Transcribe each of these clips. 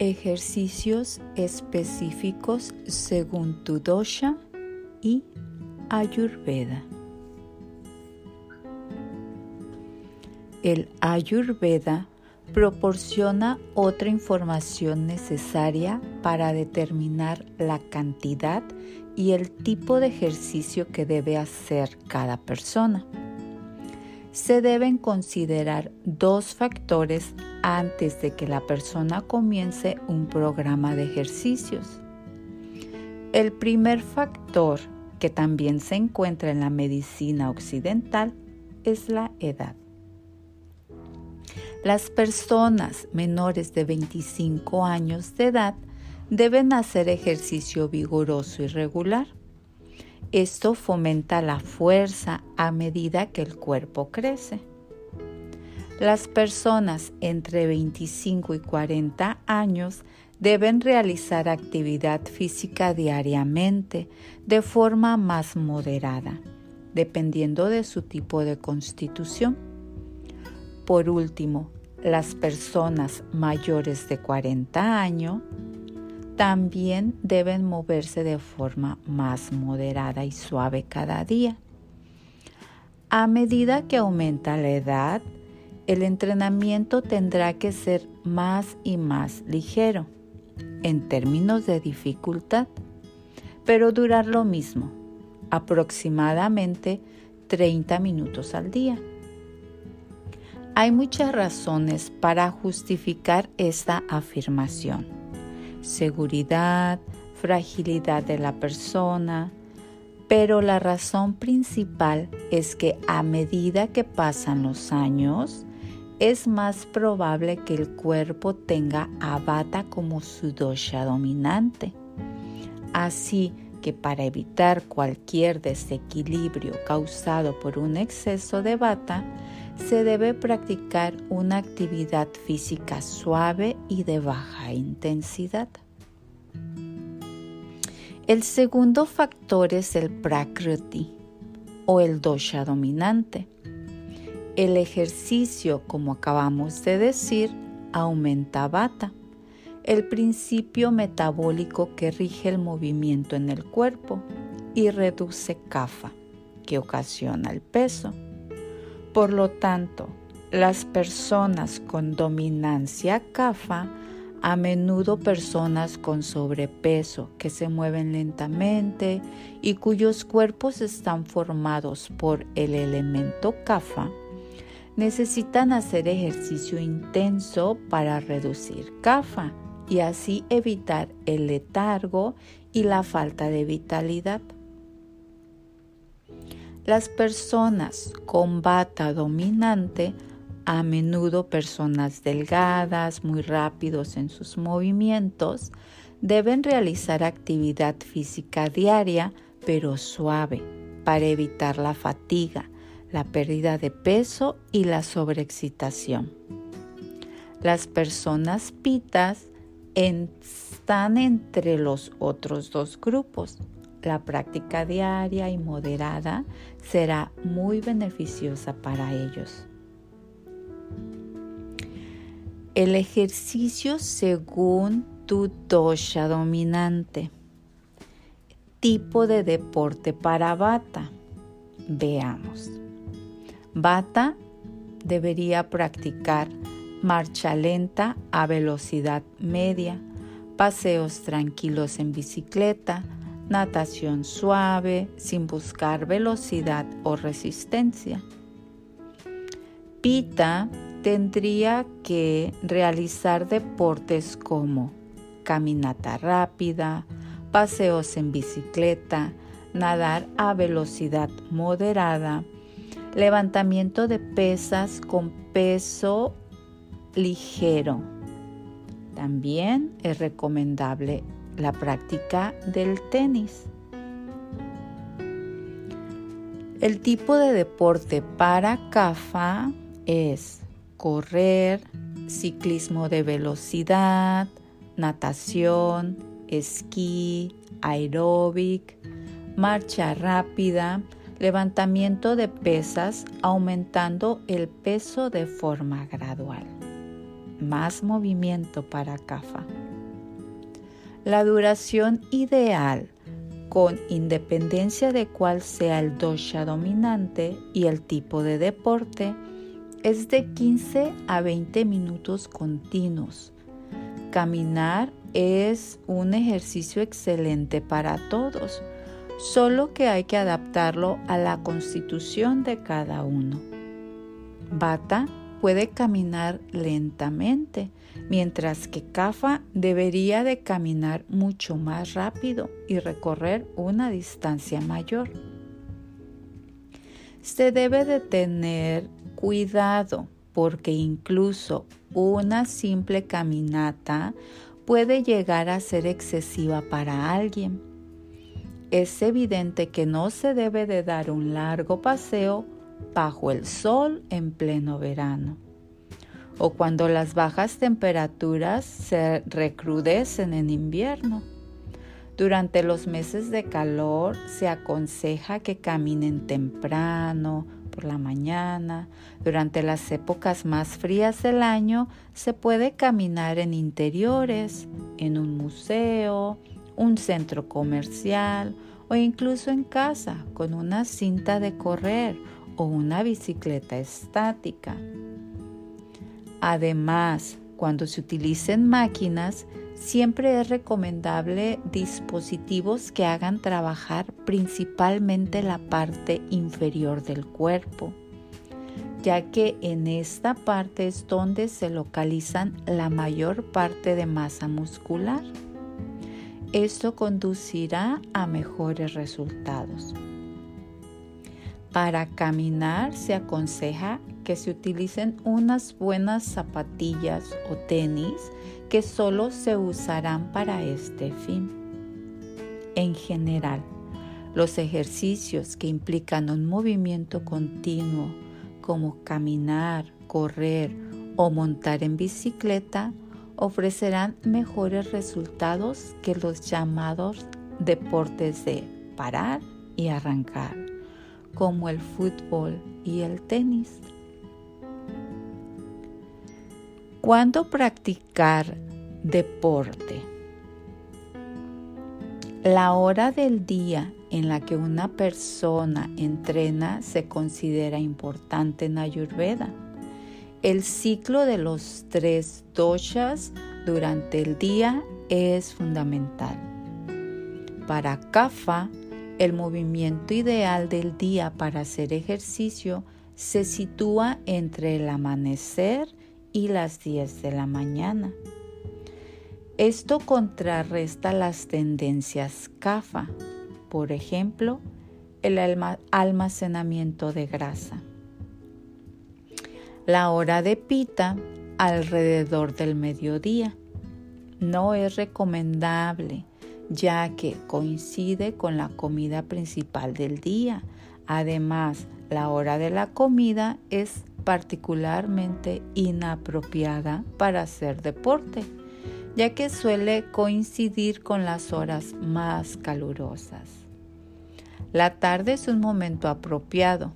Ejercicios específicos según tu dosha y Ayurveda. El Ayurveda proporciona otra información necesaria para determinar la cantidad y el tipo de ejercicio que debe hacer cada persona. Se deben considerar dos factores antes de que la persona comience un programa de ejercicios. El primer factor, que también se encuentra en la medicina occidental, es la edad. Las personas menores de 25 años de edad deben hacer ejercicio vigoroso y regular. Esto fomenta la fuerza a medida que el cuerpo crece. Las personas entre 25 y 40 años deben realizar actividad física diariamente de forma más moderada, dependiendo de su tipo de constitución. Por último, las personas mayores de 40 años también deben moverse de forma más moderada y suave cada día. A medida que aumenta la edad, el entrenamiento tendrá que ser más y más ligero en términos de dificultad, pero durar lo mismo, aproximadamente 30 minutos al día. Hay muchas razones para justificar esta afirmación. Seguridad, fragilidad de la persona, pero la razón principal es que a medida que pasan los años, es más probable que el cuerpo tenga a Vata como su dosha dominante. Así que para evitar cualquier desequilibrio causado por un exceso de Vata, se debe practicar una actividad física suave y de baja intensidad. El segundo factor es el Prakriti o el dosha dominante. El ejercicio, como acabamos de decir, aumenta bata, el principio metabólico que rige el movimiento en el cuerpo, y reduce kafa, que ocasiona el peso. Por lo tanto, las personas con dominancia kafa, a menudo personas con sobrepeso que se mueven lentamente y cuyos cuerpos están formados por el elemento kafa, necesitan hacer ejercicio intenso para reducir CAFA y así evitar el letargo y la falta de vitalidad. Las personas con bata dominante, a menudo personas delgadas, muy rápidos en sus movimientos, deben realizar actividad física diaria pero suave para evitar la fatiga la pérdida de peso y la sobreexcitación. Las personas pitas están entre los otros dos grupos. La práctica diaria y moderada será muy beneficiosa para ellos. El ejercicio según tu dosha dominante. Tipo de deporte para bata. Veamos. Bata debería practicar marcha lenta a velocidad media, paseos tranquilos en bicicleta, natación suave sin buscar velocidad o resistencia. Pita tendría que realizar deportes como caminata rápida, paseos en bicicleta, nadar a velocidad moderada, Levantamiento de pesas con peso ligero. También es recomendable la práctica del tenis. El tipo de deporte para CAFA es correr, ciclismo de velocidad, natación, esquí, aeróbic, marcha rápida, levantamiento de pesas aumentando el peso de forma gradual. Más movimiento para CAFA. La duración ideal, con independencia de cuál sea el dosha dominante y el tipo de deporte, es de 15 a 20 minutos continuos. Caminar es un ejercicio excelente para todos, solo que hay que adaptarlo a la constitución de cada uno. Bata puede caminar lentamente, mientras que Kafa debería de caminar mucho más rápido y recorrer una distancia mayor. Se debe de tener cuidado porque incluso una simple caminata puede llegar a ser excesiva para alguien. Es evidente que no se debe de dar un largo paseo bajo el sol en pleno verano o cuando las bajas temperaturas se recrudecen en invierno. Durante los meses de calor se aconseja que caminen temprano, por la mañana. Durante las épocas más frías del año se puede caminar en interiores, en un museo, un centro comercial o incluso en casa con una cinta de correr o una bicicleta estática. Además, cuando se utilicen máquinas, siempre es recomendable dispositivos que hagan trabajar principalmente la parte inferior del cuerpo, ya que en esta parte es donde se localizan la mayor parte de masa muscular. Esto conducirá a mejores resultados. Para caminar se aconseja que se utilicen unas buenas zapatillas o tenis que solo se usarán para este fin. En general, los ejercicios que implican un movimiento continuo, como caminar, correr o montar en bicicleta, ofrecerán mejores resultados que los llamados deportes de parar y arrancar, como el fútbol y el tenis. ¿Cuándo practicar deporte? La hora del día en la que una persona entrena se considera importante en Ayurveda. El ciclo de los tres doshas durante el día es fundamental. Para Kapha, el movimiento ideal del día para hacer ejercicio se sitúa entre el amanecer y las 10 de la mañana. Esto contrarresta las tendencias CAFA, por ejemplo, el almacenamiento de grasa. La hora de pita alrededor del mediodía no es recomendable ya que coincide con la comida principal del día. Además, la hora de la comida es particularmente inapropiada para hacer deporte, ya que suele coincidir con las horas más calurosas. La tarde es un momento apropiado.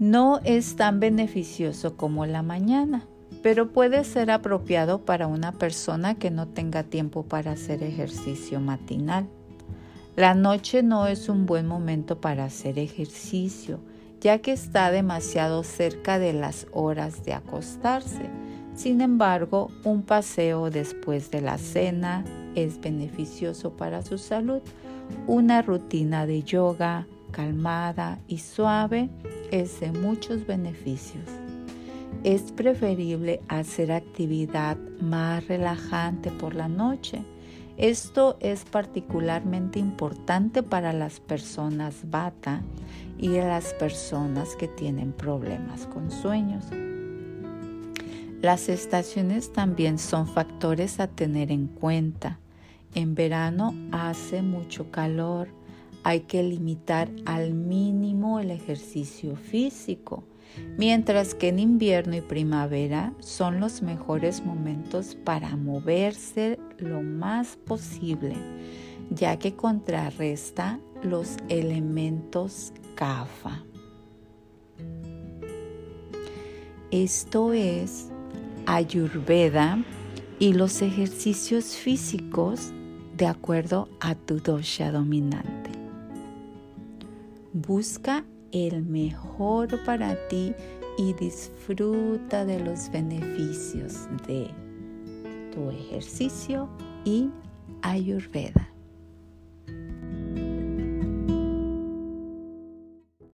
No es tan beneficioso como la mañana, pero puede ser apropiado para una persona que no tenga tiempo para hacer ejercicio matinal. La noche no es un buen momento para hacer ejercicio, ya que está demasiado cerca de las horas de acostarse. Sin embargo, un paseo después de la cena es beneficioso para su salud. Una rutina de yoga calmada y suave es de muchos beneficios. Es preferible hacer actividad más relajante por la noche. Esto es particularmente importante para las personas bata y las personas que tienen problemas con sueños. Las estaciones también son factores a tener en cuenta. En verano hace mucho calor, hay que limitar al mínimo el ejercicio físico, mientras que en invierno y primavera son los mejores momentos para moverse lo más posible, ya que contrarresta los elementos CAFA. Esto es Ayurveda y los ejercicios físicos de acuerdo a tu dosha dominante. Busca el mejor para ti y disfruta de los beneficios de tu ejercicio y Ayurveda.